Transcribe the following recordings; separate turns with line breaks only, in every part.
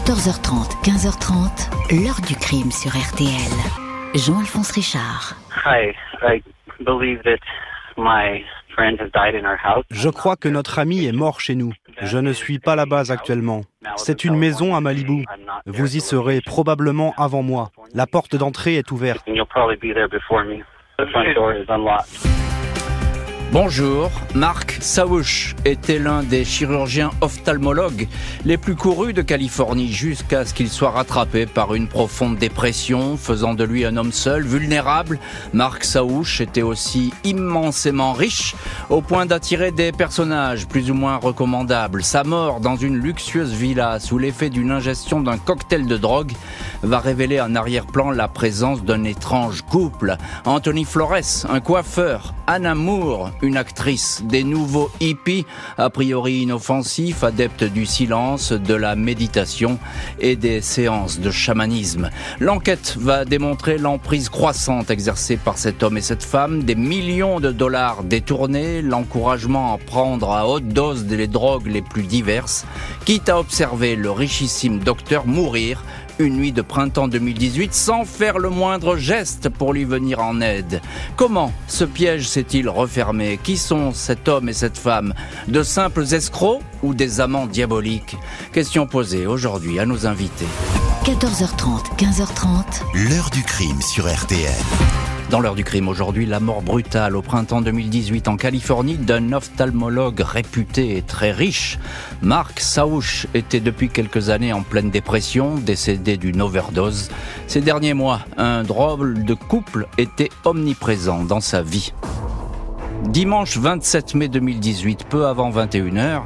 14h30, 15h30, l'heure du crime sur RTL. Jean-Alphonse Richard.
Hi, I believe that my friend has died in our house.
Je crois que notre ami est mort chez nous. Je ne suis pas là-bas actuellement. C'est une maison à Malibu. Vous y serez probablement avant moi. La porte d'entrée est ouverte.
Bonjour, Mark Sauch était l'un des chirurgiens ophtalmologues les plus courus de Californie jusqu'à ce qu'il soit rattrapé par une profonde dépression, faisant de lui un homme seul, vulnérable. Mark Sauch était aussi immensément riche, au point d'attirer des personnages plus ou moins recommandables. Sa mort dans une luxueuse villa sous l'effet d'une ingestion d'un cocktail de drogue va révéler en arrière-plan la présence d'un étrange couple. Anthony Flores, un coiffeur, Anna Moore, une actrice, des nouveaux hippies, a priori inoffensifs, adeptes du silence, de la méditation et des séances de chamanisme. L'enquête va démontrer l'emprise croissante exercée par cet homme et cette femme, des millions de dollars détournés, l'encouragement à prendre à haute dose les drogues les plus diverses, quitte à observer le richissime docteur mourir une nuit de printemps 2018 sans faire le moindre geste pour lui venir en aide. Comment ce piège s'est-il refermé? Qui sont cet homme et cette femme? De simples escrocs ou des amants diaboliques? Question posée aujourd'hui à nos invités.
14h30, 15h30,
L'heure du crime sur RTL.
Dans l'heure du crime aujourd'hui, la mort brutale au printemps 2018 en Californie d'un ophtalmologue réputé et très riche. Mark Sauch était depuis quelques années en pleine dépression, décédé d'une overdose. Ces derniers mois, un drôle de couple était omniprésent dans sa vie. Dimanche 27 mai 2018, peu avant 21h,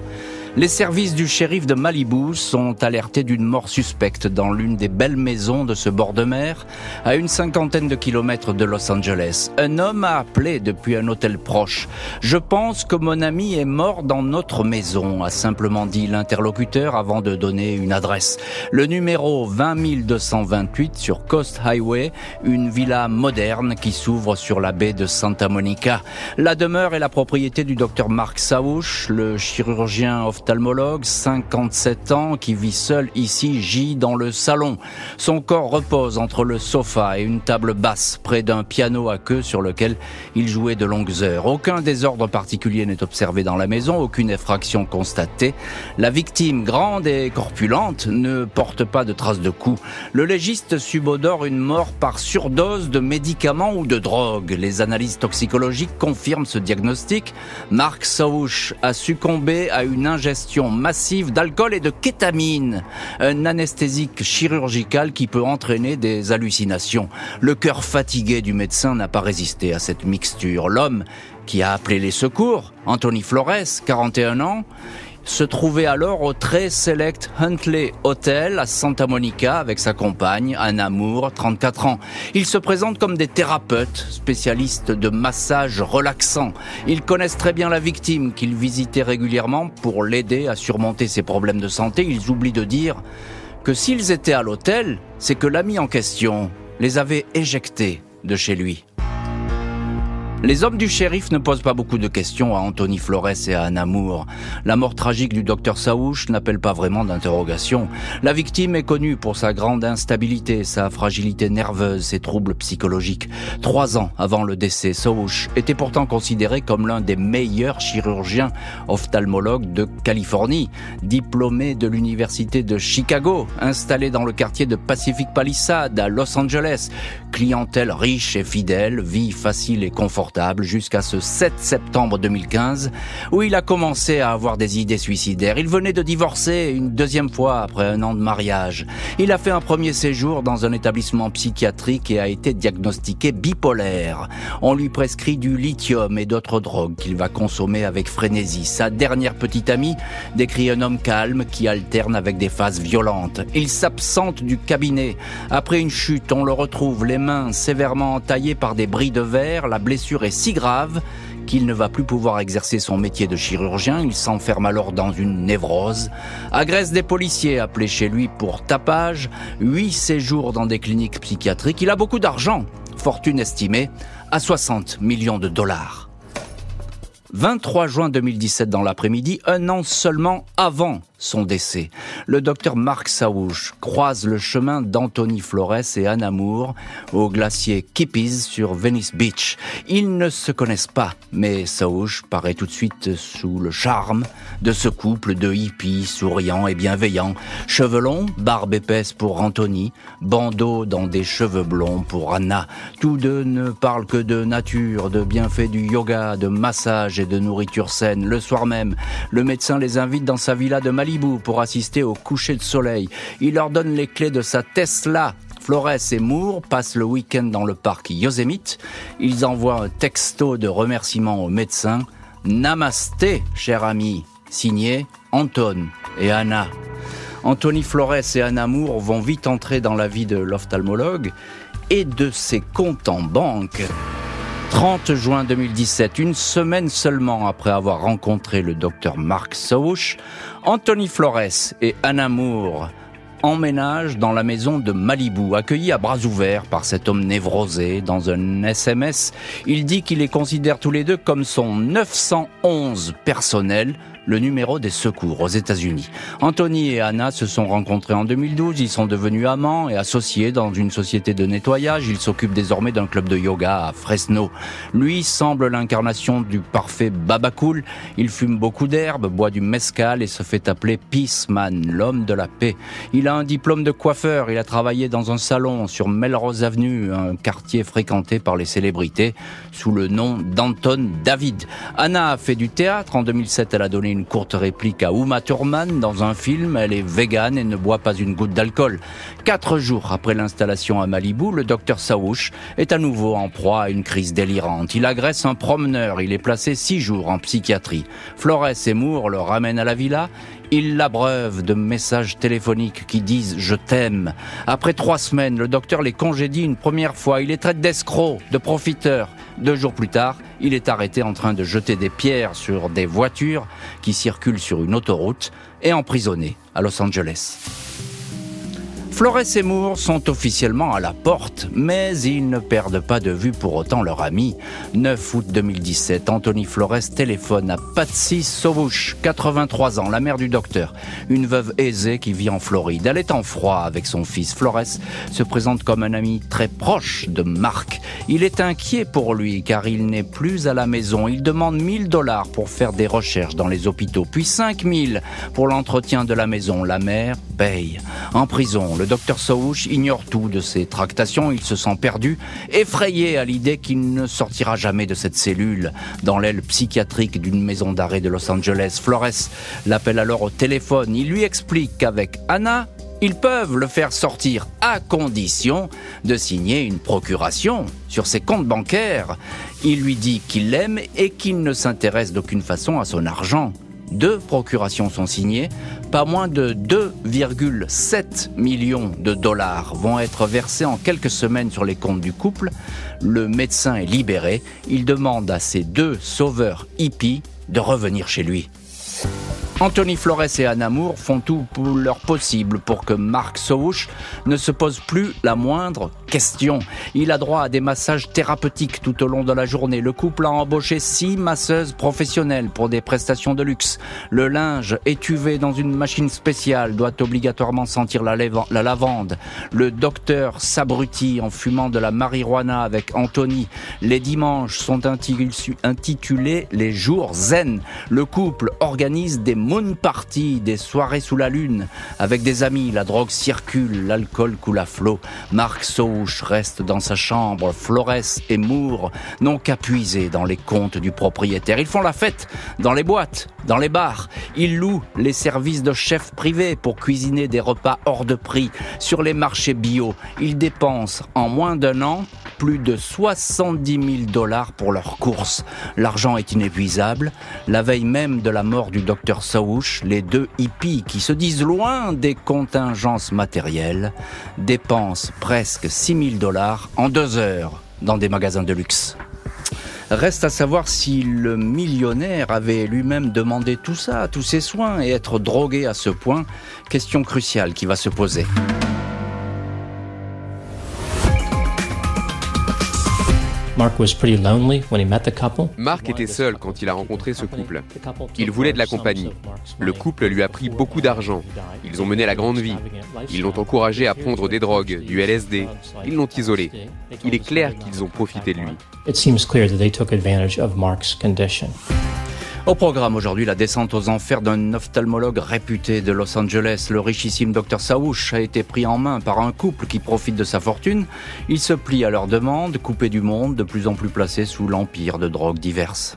les services du shérif de Malibu sont alertés d'une mort suspecte dans l'une des belles maisons de ce bord de mer, à une cinquantaine de kilomètres de Los Angeles. Un homme a appelé depuis un hôtel proche. Je pense que mon ami est mort dans notre maison, a simplement dit l'interlocuteur avant de donner une adresse. Le numéro 20228 sur Coast Highway, une villa moderne qui s'ouvre sur la baie de Santa Monica. La demeure est la propriété du docteur Mark Sauch, le chirurgien 57 ans, qui vit seul ici, gît dans le salon. Son corps repose entre le sofa et une table basse, près d'un piano à queue sur lequel il jouait de longues heures. Aucun désordre particulier n'est observé dans la maison, aucune effraction constatée. La victime, grande et corpulente, ne porte pas de traces de coups. Le légiste subodore une mort par surdose de médicaments ou de drogue. Les analyses toxicologiques confirment ce diagnostic. Mark Sauch a succombé à une ingestion massive d'alcool et de kétamine, un anesthésique chirurgical qui peut entraîner des hallucinations. Le cœur fatigué du médecin n'a pas résisté à cette mixture. L'homme qui a appelé les secours, Anthony Flores, 41 ans, se trouvait alors au très select Huntley Hotel à Santa Monica avec sa compagne Anna Moore, 34 ans. Ils se présentent comme des thérapeutes, spécialistes de massage relaxant. Ils connaissent très bien la victime qu'ils visitaient régulièrement pour l'aider à surmonter ses problèmes de santé. Ils oublient de dire que s'ils étaient à l'hôtel, c'est que l'ami en question les avait éjectés de chez lui. Les hommes du shérif ne posent pas beaucoup de questions à Anthony Flores et à Anna Moore. La mort tragique du docteur Saouch n'appelle pas vraiment d'interrogation. La victime est connue pour sa grande instabilité, sa fragilité nerveuse, ses troubles psychologiques. Trois ans avant le décès, Saouch était pourtant considéré comme l'un des meilleurs chirurgiens ophtalmologues de Californie. Diplômé de l'université de Chicago, installé dans le quartier de Pacific Palisade à Los Angeles. Clientèle riche et fidèle, vie facile et confortable jusqu'à ce 7 septembre 2015 où il a commencé à avoir des idées suicidaires. Il venait de divorcer une deuxième fois après un an de mariage. Il a fait un premier séjour dans un établissement psychiatrique et a été diagnostiqué bipolaire. On lui prescrit du lithium et d'autres drogues qu'il va consommer avec frénésie. Sa dernière petite amie décrit un homme calme qui alterne avec des phases violentes. Il s'absente du cabinet. Après une chute, on le retrouve les mains sévèrement entaillées par des bris de verre. La blessure si grave qu'il ne va plus pouvoir exercer son métier de chirurgien. Il s'enferme alors dans une névrose, agresse des policiers appelés chez lui pour tapage, huit séjours dans des cliniques psychiatriques. Il a beaucoup d'argent, fortune estimée à 60 millions de dollars. 23 juin 2017 dans l'après-midi, un an seulement avant son décès. Le docteur Marc Saouche croise le chemin d'Anthony Flores et Anna Moore au glacier Kippies sur Venice Beach. Ils ne se connaissent pas, mais Saouche paraît tout de suite sous le charme de ce couple de hippies souriants et bienveillants. Cheveux longs, barbe épaisse pour Anthony, bandeau dans des cheveux blonds pour Anna. Tous deux ne parlent que de nature, de bienfaits du yoga, de massage et de nourriture saine. Le soir même, le médecin les invite dans sa villa de Pour assister au coucher de soleil. Il leur donne les clés de sa Tesla Flores et Moore passent le week-end dans le parc Yosemite. Ils envoient un texto de remerciement au médecin. Namasté, cher ami, signé Anton et Anna. Anthony Flores et Anna Moore vont vite entrer dans la vie de l'ophtalmologue et de ses comptes en banque. 30 juin 2017, une semaine seulement après avoir rencontré le docteur Mark Sauch, Anthony Flores et Anna Moore emménagent dans la maison de Malibu, accueillis à bras ouverts par cet homme névrosé. Dans un SMS, il dit qu'il les considère tous les deux comme son 911 personnel, le numéro des secours aux États-Unis. Anthony et Anna se sont rencontrés en 2012, ils sont devenus amants et associés dans une société de nettoyage, ils s'occupent désormais d'un club de yoga à Fresno. Lui semble l'incarnation du parfait babacool, il fume beaucoup d'herbes, boit du mescal et se fait appeler Peaceman, l'homme de la paix. Il a un diplôme de coiffeur, il a travaillé dans un salon sur Melrose Avenue, un quartier fréquenté par les célébrités, sous le nom d'Anton David. Anna a fait du théâtre, en 2007 elle a donné une courte réplique à Uma Thurman dans un film. Elle est végane et ne boit pas une goutte d'alcool. Quatre jours après l'installation à Malibu, le docteur Saouch est à nouveau en proie à une crise délirante. Il agresse un promeneur. Il est placé six jours en psychiatrie. Flores et Moore le ramènent à la villa. Ils l'abreuvent de messages téléphoniques qui disent je t'aime. Après trois semaines, le docteur les congédie une première fois. Il les traite d'escrocs, de profiteurs. Deux jours plus tard, il est arrêté en train de jeter des pierres sur des voitures qui circulent sur une autoroute et emprisonné à Los Angeles. Flores et Moore sont officiellement à la porte, mais ils ne perdent pas de vue pour autant leur ami. 9 août 2017, Anthony Flores téléphone à Patsy Sovouche, 83 ans, la mère du docteur, une veuve aisée qui vit en Floride. Elle est en froid avec son fils. Flores se présente comme un ami très proche de Marc. Il est inquiet pour lui car il n'est plus à la maison. Il demande 1000 dollars pour faire des recherches dans les hôpitaux, puis 5000 pour l'entretien de la maison. La mère paye. En prison, le docteur Saouch ignore tout de ses tractations, il se sent perdu, effrayé à l'idée qu'il ne sortira jamais de cette cellule dans l'aile psychiatrique d'une maison d'arrêt de Los Angeles. Flores l'appelle alors au téléphone, il lui explique qu'avec Anna, ils peuvent le faire sortir à condition de signer une procuration sur ses comptes bancaires. Il lui dit qu'il l'aime et qu'il ne s'intéresse d'aucune façon à son argent. Deux procurations sont signées. Pas moins de 2,7 millions de dollars vont être versés en quelques semaines sur les comptes du couple. Le médecin est libéré. Il demande à ses deux sauveurs hippies de revenir chez lui. Anthony Flores et Anna Moore font tout pour leur possible pour que Mark Souch ne se pose plus la moindre Il a droit à des massages thérapeutiques tout au long de la journée. Le couple a embauché six masseuses professionnelles pour des prestations de luxe. Le linge étuvé dans une machine spéciale doit obligatoirement sentir la, la lavande. Le docteur s'abrutit en fumant de la marijuana avec Anthony. Les dimanches sont intitulés les jours zen. Le couple organise des moon party, des soirées sous la lune. Avec des amis, la drogue circule, l'alcool coule à flot. Souche reste dans sa chambre. Flores et Moore n'ont qu'à puiser dans les comptes du propriétaire. Ils font la fête dans les boîtes, dans les bars. Ils louent les services de chefs privés pour cuisiner des repas hors de prix sur les marchés bio. Ils dépensent en moins d'un an plus de 70 000 dollars pour leurs courses. L'argent est inépuisable. La veille même de la mort du docteur Saouch, les deux hippies qui se disent loin des contingences matérielles dépensent presque 6 000 dollars en deux heures dans des magasins de luxe. Reste à savoir si le millionnaire avait lui-même demandé tout ça, tous ses soins, et être drogué à ce point, question cruciale qui va se poser.
Mark était seul quand il a rencontré ce couple. Il voulait de la compagnie. Le couple lui a pris beaucoup d'argent. Ils ont mené la grande vie. Ils l'ont encouragé à prendre des drogues, du LSD. Ils l'ont isolé. Il est clair qu'ils ont profité de lui.
Au programme aujourd'hui, la descente aux enfers d'un ophtalmologue réputé de Los Angeles. Le richissime Dr Saouch a été pris en main par un couple qui profite de sa fortune. Il se plie à leurs demandes, coupé du monde, de plus en plus placé sous l'empire de drogues diverses.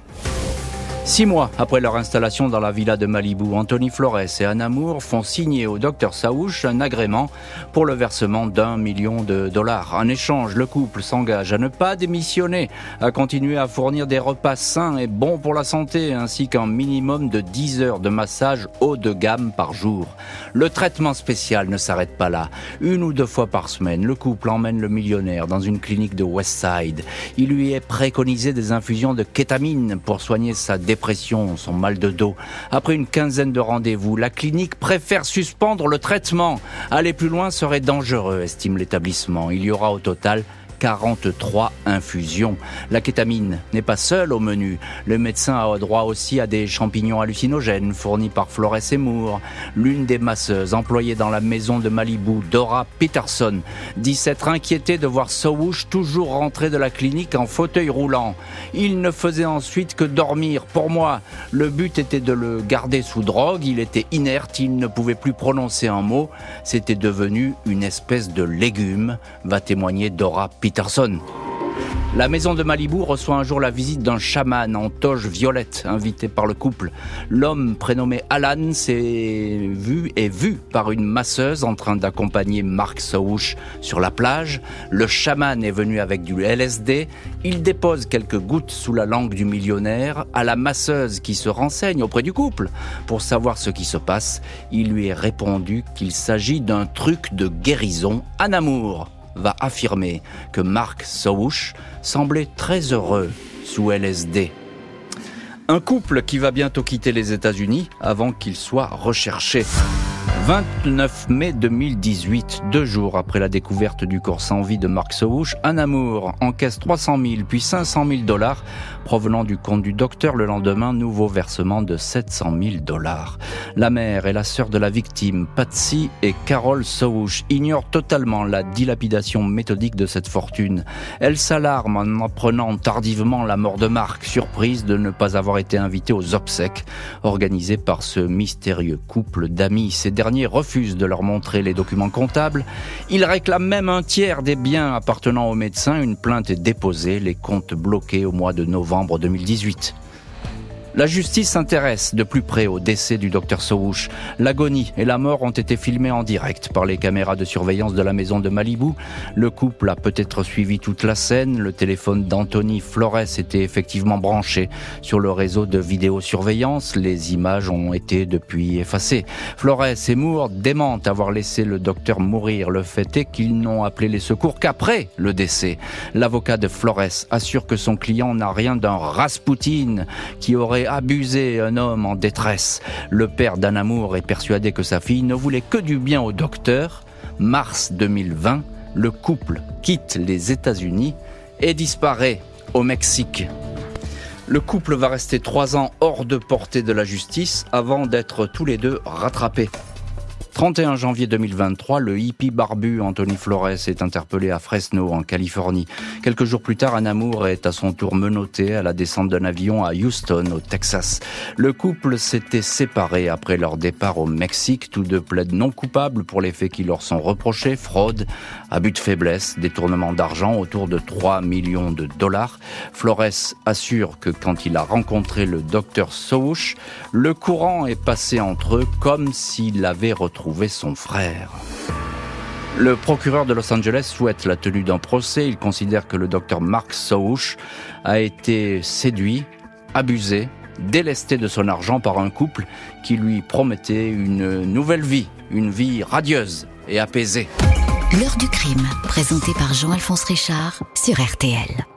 Six mois après leur installation dans la villa de Malibu, Anthony Flores et Anna Moore font signer au docteur Saouch un agrément pour le versement d'un million de dollars. En échange, le couple s'engage à ne pas démissionner, à continuer à fournir des repas sains et bons pour la santé, ainsi qu'un minimum de 10 heures de massage haut de gamme par jour. Le traitement spécial ne s'arrête pas là. Une ou deux fois par semaine, le couple emmène le millionnaire dans une clinique de Westside. Il lui est préconisé des infusions de kétamine pour soigner sa dépression dépression, son mal de dos. Après une quinzaine de rendez-vous, la clinique préfère suspendre le traitement. Aller plus loin serait dangereux, estime l'établissement. Il y aura au total 43 infusions. La kétamine n'est pas seule au menu. Le médecin a droit aussi à des champignons hallucinogènes fournis par Flores Moore. L'une des masseuses employées dans la maison de Malibu, Dora Peterson, dit s'être inquiétée de voir Sowush toujours rentrer de la clinique en fauteuil roulant. Il ne faisait ensuite que dormir. Pour moi, le but était de le garder sous drogue. Il était inerte, il ne pouvait plus prononcer un mot. C'était devenu une espèce de légume, va témoigner Dora Peterson. La maison de Malibu reçoit un jour la visite d'un chaman en toge violette, invité par le couple. L'homme prénommé Alan s'est vu et vu par une masseuse en train d'accompagner Mark Sowush sur la plage. Le chaman est venu avec du LSD. Il dépose quelques gouttes sous la langue du millionnaire. À la masseuse qui se renseigne auprès du couple pour savoir ce qui se passe, il lui est répondu qu'il s'agit d'un truc de guérison en amour va affirmer que Mark Sowush semblait très heureux sous LSD. Un couple qui va bientôt quitter les États-Unis avant qu'il soit recherché. 29 mai 2018, deux jours après la découverte du corps sans vie de Mark Sowush, un amour encaisse 300 000 puis 500 000 dollars provenant du compte du docteur. Le lendemain, nouveau versement de 700 000 dollars. La mère et la sœur de la victime, Patsy et Carol Sowush, ignorent totalement la dilapidation méthodique de cette fortune. Elles s'alarment en apprenant tardivement la mort de Mark, surprise de ne pas avoir été invitée aux obsèques organisées par ce mystérieux couple d'amis. Ces derniers refuse de leur montrer les documents comptables. Ils réclament même un tiers des biens appartenant aux médecins. Une plainte est déposée, les comptes bloqués au mois de novembre 2018. La justice s'intéresse de plus près au décès du docteur Sowush. L'agonie et la mort ont été filmées en direct par les caméras de surveillance de la maison de Malibu. Le couple a peut-être suivi toute la scène. Le téléphone d'Anthony Flores était effectivement branché sur le réseau de vidéosurveillance. Les images ont été depuis effacées. Flores et Moore démentent avoir laissé le docteur mourir. Le fait est qu'ils n'ont appelé les secours qu'après le décès. L'avocat de Flores assure que son client n'a rien d'un Rasputin qui aurait abuser un homme en détresse. Le père d'un amour est persuadé que sa fille ne voulait que du bien au docteur. Mars 2020, le couple quitte les États-Unis et disparaît au Mexique. Le couple va rester trois ans hors de portée de la justice avant d'être tous les deux rattrapés. 31 janvier 2023, le hippie barbu Anthony Flores est interpellé à Fresno, en Californie. Quelques jours plus tard, un amour est à son tour menotté à la descente d'un avion à Houston, au Texas. Le couple s'était séparé après leur départ au Mexique. Tous deux plaident non coupables pour les faits qui leur sont reprochés, fraude, abus de faiblesse, détournement d'argent autour de 3 millions de dollars. Flores assure que quand il a rencontré le docteur Souch, le courant est passé entre eux comme s'il avait retrouvé son frère. Le procureur de Los Angeles souhaite la tenue d'un procès. Il considère que le docteur Mark Souch a été séduit, abusé, délesté de son argent par un couple qui lui promettait une nouvelle vie, une vie radieuse et apaisée.
L'heure du crime, présenté par Jean-Alphonse Richard sur RTL.